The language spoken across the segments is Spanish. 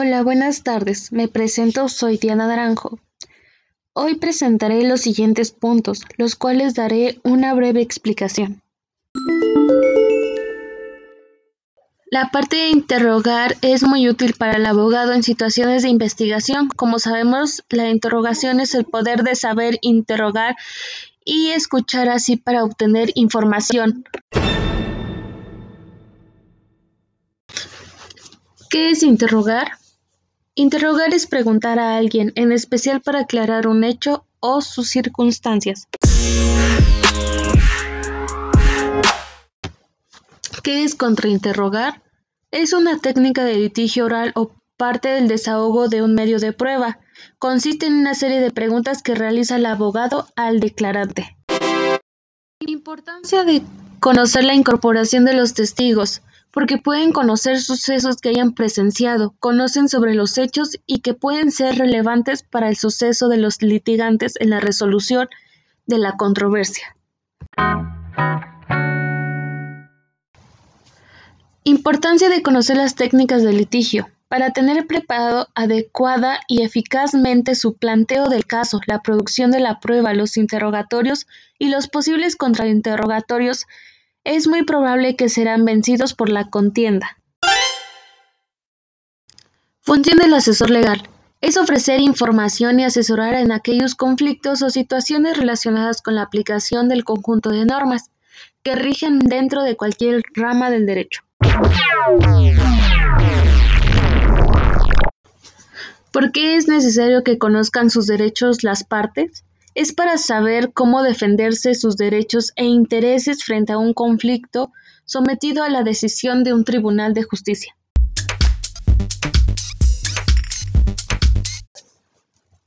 Hola, buenas tardes. Me presento, soy Diana Naranjo. Hoy presentaré los siguientes puntos, los cuales daré una breve explicación. La parte de interrogar es muy útil para el abogado en situaciones de investigación. Como sabemos, la interrogación es el poder de saber interrogar y escuchar así para obtener información. ¿Qué es interrogar? Interrogar es preguntar a alguien, en especial para aclarar un hecho o sus circunstancias. ¿Qué es contrainterrogar? Es una técnica de litigio oral o parte del desahogo de un medio de prueba. Consiste en una serie de preguntas que realiza el abogado al declarante. Importancia de conocer la incorporación de los testigos porque pueden conocer sucesos que hayan presenciado, conocen sobre los hechos y que pueden ser relevantes para el suceso de los litigantes en la resolución de la controversia. Importancia de conocer las técnicas de litigio. Para tener preparado adecuada y eficazmente su planteo del caso, la producción de la prueba, los interrogatorios y los posibles contrainterrogatorios es muy probable que serán vencidos por la contienda. Función del asesor legal es ofrecer información y asesorar en aquellos conflictos o situaciones relacionadas con la aplicación del conjunto de normas que rigen dentro de cualquier rama del derecho. ¿Por qué es necesario que conozcan sus derechos las partes? Es para saber cómo defenderse sus derechos e intereses frente a un conflicto sometido a la decisión de un tribunal de justicia.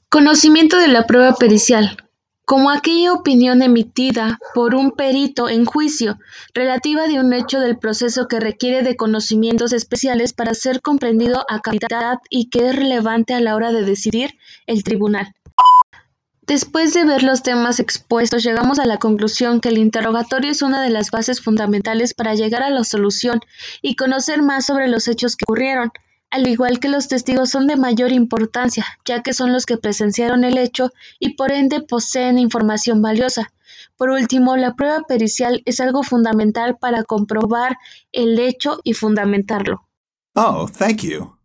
Conocimiento de la prueba pericial, como aquella opinión emitida por un perito en juicio relativa de un hecho del proceso que requiere de conocimientos especiales para ser comprendido a capacidad y que es relevante a la hora de decidir el tribunal. Después de ver los temas expuestos, llegamos a la conclusión que el interrogatorio es una de las bases fundamentales para llegar a la solución y conocer más sobre los hechos que ocurrieron, al igual que los testigos son de mayor importancia, ya que son los que presenciaron el hecho y por ende poseen información valiosa. Por último, la prueba pericial es algo fundamental para comprobar el hecho y fundamentarlo. Oh, thank you.